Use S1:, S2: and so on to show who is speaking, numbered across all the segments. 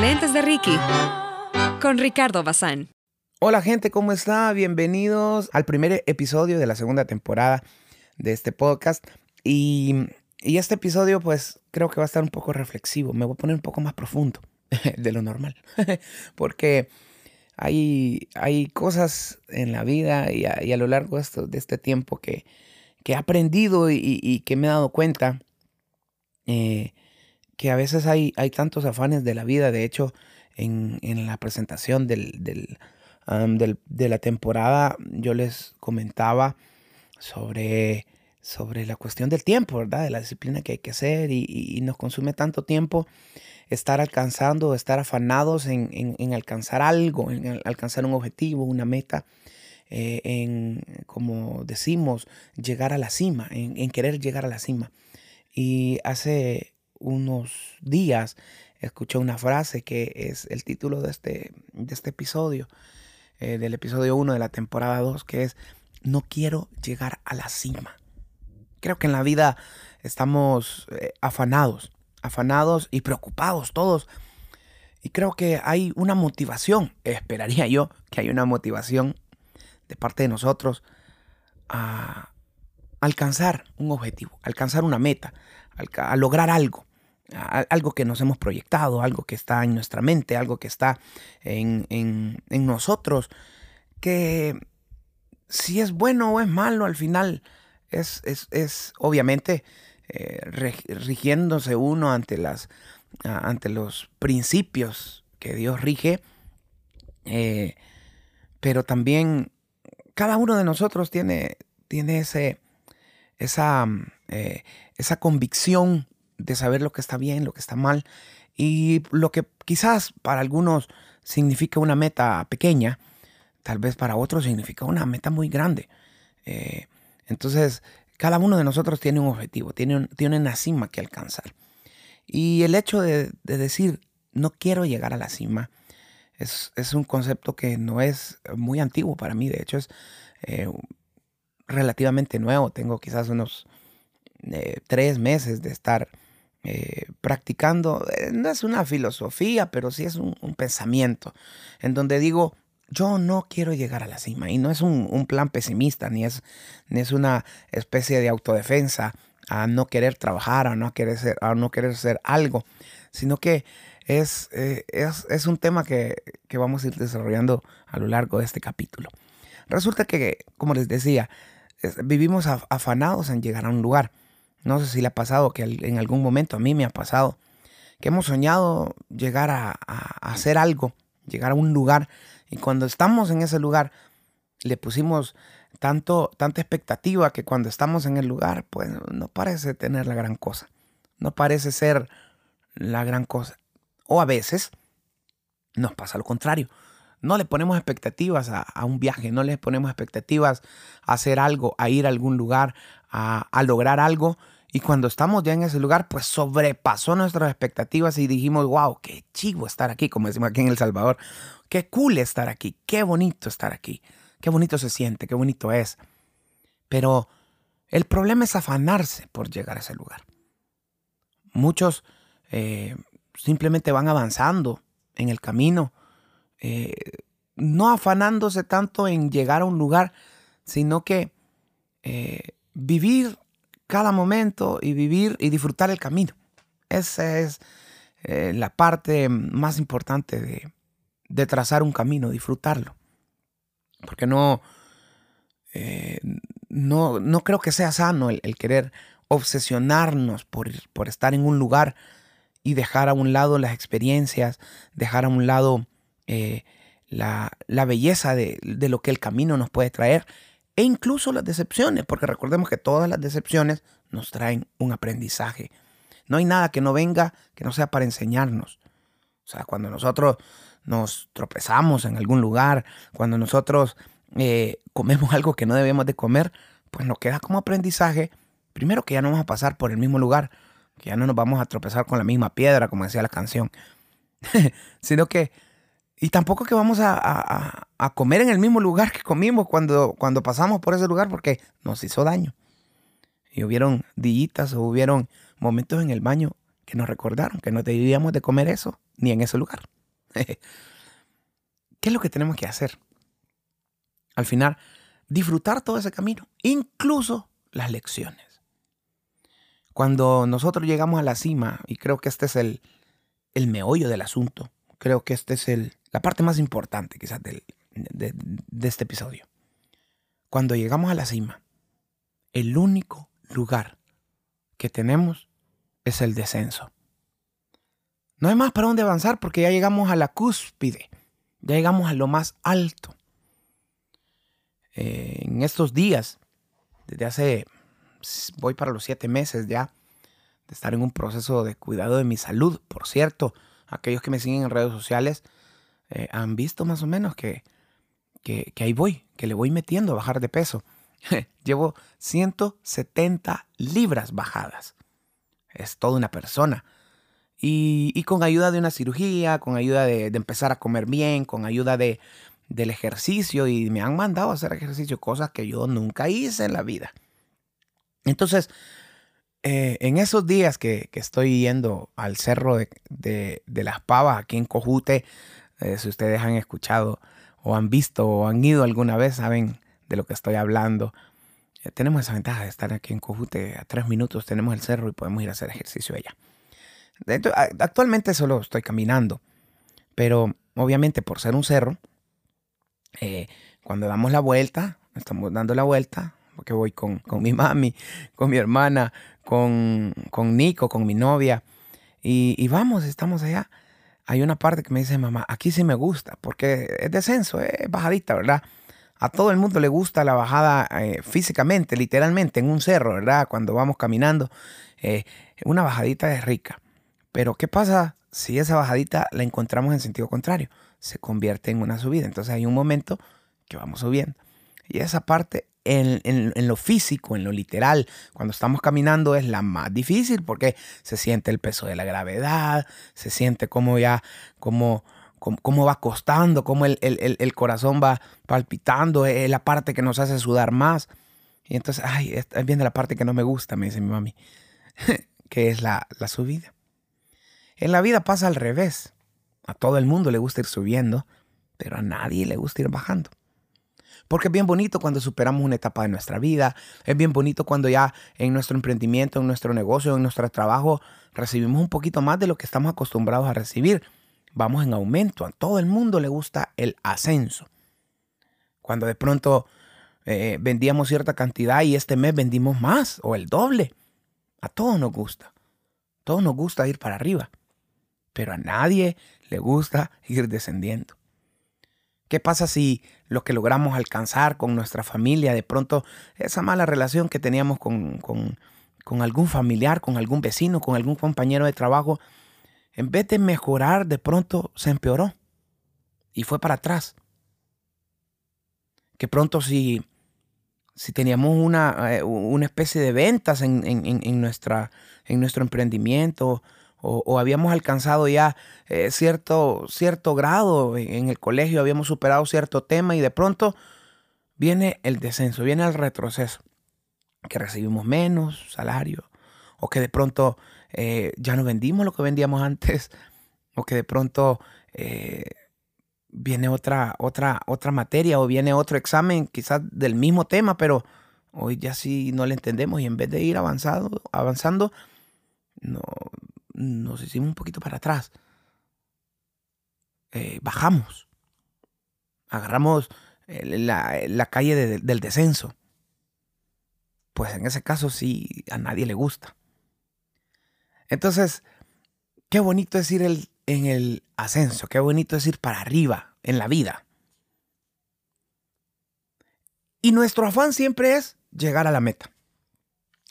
S1: Lentes de Ricky con Ricardo Bazán.
S2: Hola gente, ¿cómo está? Bienvenidos al primer episodio de la segunda temporada de este podcast. Y, este episodio pues creo que va a estar un poco reflexivo. Me voy a poner un poco más profundo de lo normal. Porque hay, hay cosas en la vida y a, lo largo de, este tiempo que, que he aprendido y, que me he dado cuenta eh, que a veces hay, hay tantos afanes de la vida. De hecho, en, la presentación del, de la temporada yo les comentaba sobre, sobre la cuestión del tiempo, ¿verdad? De la disciplina que hay que hacer y, nos consume tanto tiempo estar alcanzando, estar afanados en, alcanzar algo, en alcanzar un objetivo, una meta. Eh, en, como decimos, llegar a la cima, en, querer llegar a la cima. Y hace unos días escuché una frase que es el título de este, de este episodio, eh, del episodio 1 de la temporada 2, que es No quiero llegar a la cima. Creo que en la vida estamos eh, afanados, afanados y preocupados todos. Y creo que hay una motivación, esperaría yo que hay una motivación de parte de nosotros a alcanzar un objetivo, alcanzar una meta, a lograr algo algo que nos hemos proyectado, algo que está en nuestra mente, algo que está en, nosotros, que si es bueno o es malo, al final es, es, obviamente eh, rigiéndose uno ante, las, ante los principios que Dios rige, eh, pero también cada uno de nosotros tiene, tiene ese, esa, eh, esa convicción de saber lo que está bien, lo que está mal. Y lo que quizás para algunos significa una meta pequeña, tal vez para otros significa una meta muy grande. Eh, entonces, cada uno de nosotros tiene un objetivo, tiene, tiene una cima que alcanzar. Y el hecho de, decir, no quiero llegar a la cima, es, un concepto que no es muy antiguo para mí, de hecho es eh, relativamente nuevo, tengo quizás unos eh, tres meses de estar eh, practicando, eh, no es una filosofía, pero sí es un, pensamiento, en donde digo, yo no quiero llegar a la cima, y no es un, plan pesimista, ni es, ni es una especie de autodefensa a no querer trabajar, a no querer ser, a no querer ser algo, sino que es, eh, es, un tema que, que vamos a ir desarrollando a lo largo de este capítulo. Resulta que, como les decía, vivimos afanados en llegar a un lugar. No sé si le ha pasado, que en algún momento a mí me ha pasado, que hemos soñado llegar a, hacer algo, llegar a un lugar, y cuando estamos en ese lugar, le pusimos tanto, tanta expectativa que cuando estamos en el lugar, pues no parece tener la gran cosa, no parece ser la gran cosa. O a veces nos pasa lo contrario. No le ponemos expectativas a, un viaje, no le ponemos expectativas a hacer algo, a ir a algún lugar, a, a lograr algo y cuando estamos ya en ese lugar, pues sobrepasó nuestras expectativas y dijimos, wow, qué chivo estar aquí, como decimos aquí en El Salvador. Qué cool estar aquí, qué bonito estar aquí, qué bonito se siente, qué bonito es. Pero el problema es afanarse por llegar a ese lugar. Muchos eh, simplemente van avanzando en el camino, eh, no afanándose tanto en llegar a un lugar, sino que eh, vivir cada momento y vivir y disfrutar el camino. Esa es eh, la parte más importante de, trazar un camino, disfrutarlo. Porque no, eh, no, no, creo que sea sano el, querer obsesionarnos por, por, estar en un lugar y dejar a un lado las experiencias, dejar a un lado eh, la, belleza de, de, lo que el camino nos puede traer e incluso las decepciones, porque recordemos que todas las decepciones nos traen un aprendizaje. No hay nada que no venga que no sea para enseñarnos. O sea, cuando nosotros nos tropezamos en algún lugar, cuando nosotros eh, comemos algo que no debemos de comer, pues nos queda como aprendizaje, primero que ya no vamos a pasar por el mismo lugar, que ya no nos vamos a tropezar con la misma piedra, como decía la canción, sino que y tampoco que vamos a, comer en el mismo lugar que comimos cuando, cuando pasamos por ese lugar porque nos hizo daño. Y hubieron dillitas o hubieron momentos en el baño que nos recordaron que no debíamos de comer eso ni en ese lugar. ¿Qué es lo que tenemos que hacer? Al final, disfrutar todo ese camino, incluso las lecciones. Cuando nosotros llegamos a la cima, y creo que este es el, el meollo del asunto, creo que esta es el, la parte más importante quizás de, de este episodio. Cuando llegamos a la cima, el único lugar que tenemos es el descenso. No hay más para dónde avanzar porque ya llegamos a la cúspide, ya llegamos a lo más alto. Eh, en estos días, desde hace, voy para los siete meses ya, de estar en un proceso de cuidado de mi salud. Por cierto, aquellos que me siguen en redes sociales eh, han visto más o menos que, que, que ahí voy, que le voy metiendo a bajar de peso. Llevo 170 libras bajadas. Es toda una persona. Y, con ayuda de una cirugía, con ayuda de, empezar a comer bien, con ayuda de, del ejercicio. Y me han mandado a hacer ejercicio, cosas que yo nunca hice en la vida. Entonces, eh, en esos días que, estoy yendo al cerro de, las pavas aquí en Cojute, eh, si ustedes han escuchado o han visto o han ido alguna vez, saben de lo que estoy hablando. Eh, tenemos esa ventaja de estar aquí en Cojute a tres minutos, tenemos el cerro y podemos ir a hacer ejercicio allá. Actualmente solo estoy caminando, pero obviamente por ser un cerro, eh, cuando damos la vuelta, estamos dando la vuelta, porque voy con, mi mami, con mi hermana, con, con Nico, con mi novia, y, vamos, estamos allá. Hay una parte que me dice, mamá, aquí sí me gusta, porque es descenso, es bajadita, ¿verdad? A todo el mundo le gusta la bajada eh, físicamente, literalmente, en un cerro, ¿verdad? Cuando vamos caminando, eh, una bajadita es rica. Pero ¿qué pasa si esa bajadita la encontramos en sentido contrario? Se convierte en una subida. Entonces hay un momento que vamos subiendo. Y esa parte en, lo físico, en lo literal, cuando estamos caminando es la más difícil porque se siente el peso de la gravedad, se siente como ya, como, como, va costando, como el, el, corazón va palpitando, es la parte que nos hace sudar más. Y entonces, ay, viene la parte que no me gusta, me dice mi mami, que es la, la subida. En la vida pasa al revés. A todo el mundo le gusta ir subiendo, pero a nadie le gusta ir bajando. Porque es bien bonito cuando superamos una etapa de nuestra vida, es bien bonito cuando ya en nuestro emprendimiento, en nuestro negocio, en nuestro trabajo, recibimos un poquito más de lo que estamos acostumbrados a recibir. Vamos en aumento, a todo el mundo le gusta el ascenso. Cuando de pronto eh, vendíamos cierta cantidad y este mes vendimos más o el doble, a todos nos gusta. A todos nos gusta ir para arriba pero a nadie le gusta ir descendiendo. ¿Qué pasa si lo que logramos alcanzar con nuestra familia, de pronto esa mala relación que teníamos con, con, algún familiar, con algún vecino, con algún compañero de trabajo, en vez de mejorar, de pronto se empeoró y fue para atrás? Que pronto si, si teníamos una, eh, una especie de ventas en, en, nuestra, en nuestro emprendimiento o, habíamos alcanzado ya eh, cierto, cierto grado en el colegio, habíamos superado cierto tema y de pronto viene el descenso, viene el retroceso, que recibimos menos salario, o que de pronto eh, ya no vendimos lo que vendíamos antes, o que de pronto eh, viene otra, otra, otra materia o viene otro examen quizás del mismo tema, pero hoy ya sí no le entendemos y en vez de ir avanzado, avanzando, no, nos hicimos un poquito para atrás. Eh, bajamos. Agarramos eh, la, calle del descenso. Pues en ese caso sí a nadie le gusta. Entonces, qué bonito es ir en el ascenso, qué bonito es ir para arriba en la vida. Y nuestro afán siempre es llegar a la meta,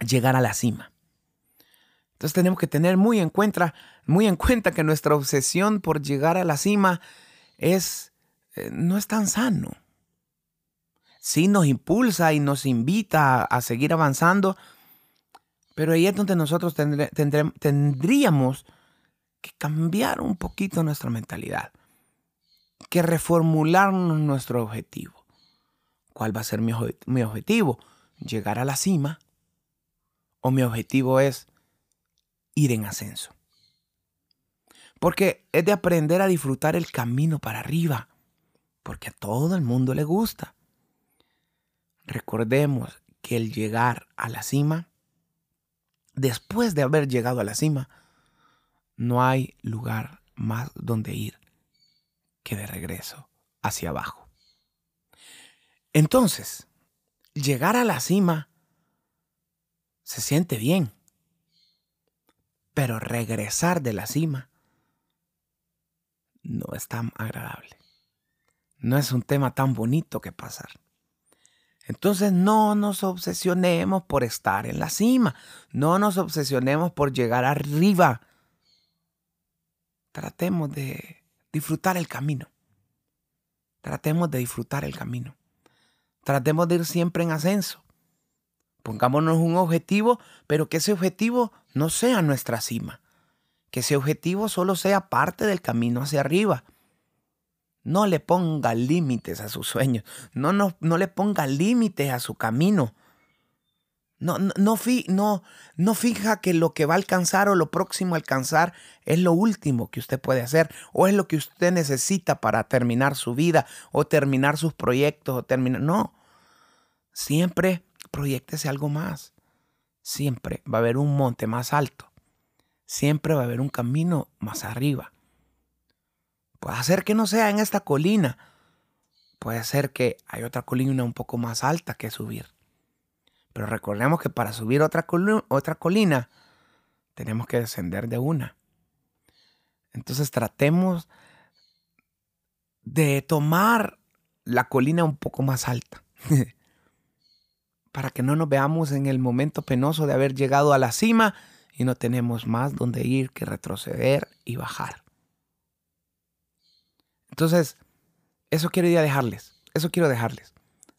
S2: llegar a la cima. Entonces tenemos que tener muy en cuenta, muy en cuenta que nuestra obsesión por llegar a la cima es, eh, no es tan sano. Sí nos impulsa y nos invita a, seguir avanzando, pero ahí es donde nosotros tendríamos que cambiar un poquito nuestra mentalidad, que reformular nuestro objetivo. ¿Cuál va a ser mi, mi objetivo? ¿Llegar a la cima? ¿O mi objetivo es ir en ascenso. Porque es de aprender a disfrutar el camino para arriba. Porque a todo el mundo le gusta. Recordemos que el llegar a la cima, después de haber llegado a la cima, no hay lugar más donde ir que de regreso hacia abajo. Entonces, llegar a la cima se siente bien, pero regresar de la cima no es tan agradable. No es un tema tan bonito que pasar. Entonces no nos obsesionemos por estar en la cima. No nos obsesionemos por llegar arriba. Tratemos de disfrutar el camino. Tratemos de disfrutar el camino. Tratemos de ir siempre en ascenso. Pongámonos un objetivo, pero que ese objetivo no sea nuestra cima. Que ese objetivo solo sea parte del camino hacia arriba. No le ponga límites a sus sueños. No, no, no le ponga límites a su camino. No, no, no, no, no fija que lo que va a alcanzar o lo próximo a alcanzar es lo último que usted puede hacer o es lo que usted necesita para terminar su vida o terminar sus proyectos o terminar. No. Siempre proyectese algo más. Siempre va a haber un monte más alto. Siempre va a haber un camino más arriba. Puede ser que no sea en esta colina. Puede ser que hay otra colina un poco más alta que subir. Pero recordemos que para subir otra, otra colina tenemos que descender de una. Entonces tratemos de tomar la colina un poco más alta. para que no nos veamos en el momento penoso de haber llegado a la cima y no tenemos más donde ir que retroceder y bajar. Entonces, eso quiero dejarles. Eso quiero dejarles.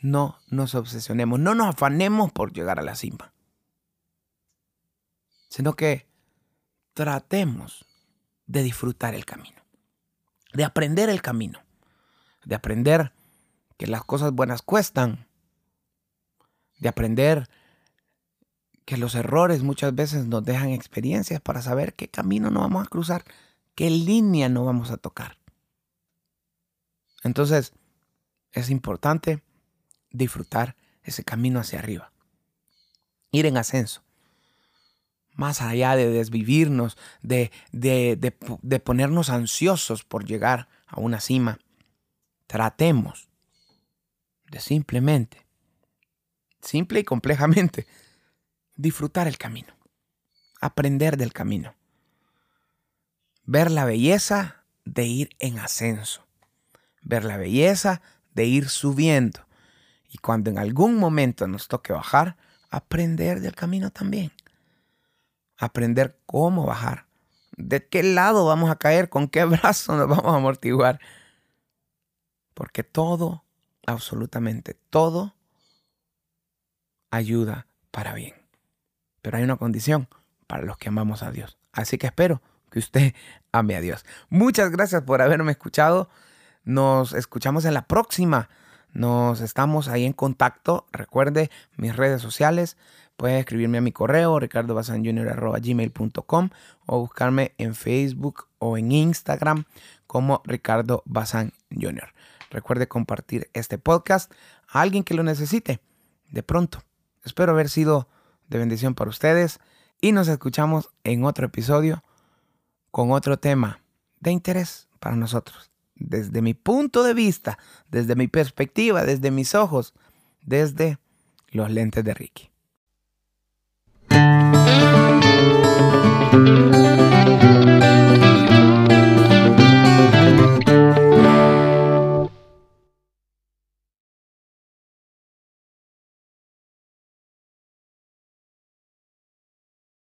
S2: No nos obsesionemos, no nos afanemos por llegar a la cima, sino que tratemos de disfrutar el camino, de aprender el camino, de aprender que las cosas buenas cuestan, de aprender que los errores muchas veces nos dejan experiencias para saber qué camino no vamos a cruzar, qué línea no vamos a tocar. Entonces, es importante disfrutar ese camino hacia arriba. Ir en ascenso. Más allá de desvivirnos, de, de, de, ponernos ansiosos por llegar a una cima, tratemos de simplemente, simple y complejamente, disfrutar el camino, aprender del camino, ver la belleza de ir en ascenso, ver la belleza de ir subiendo, y cuando en algún momento nos toque bajar, aprender del camino también. Aprender cómo bajar. De qué lado vamos a caer, con qué brazo nos vamos a amortiguar. Porque todo, absolutamente todo, ayuda para bien. Pero hay una condición para los que amamos a Dios. Así que espero que usted ame a Dios. Muchas gracias por haberme escuchado. Nos escuchamos en la próxima nos estamos ahí en contacto. Recuerde mis redes sociales. Puede escribirme a mi correo ricardobasanjunior.gmail.com o buscarme en Facebook o en Instagram como Ricardo Bazán Jr. Recuerde compartir este podcast a alguien que lo necesite de pronto. Espero haber sido de bendición para ustedes y nos escuchamos en otro episodio con otro tema de interés para nosotros. Desde mi punto de vista, desde mi perspectiva, desde mis ojos, desde los lentes de Ricky.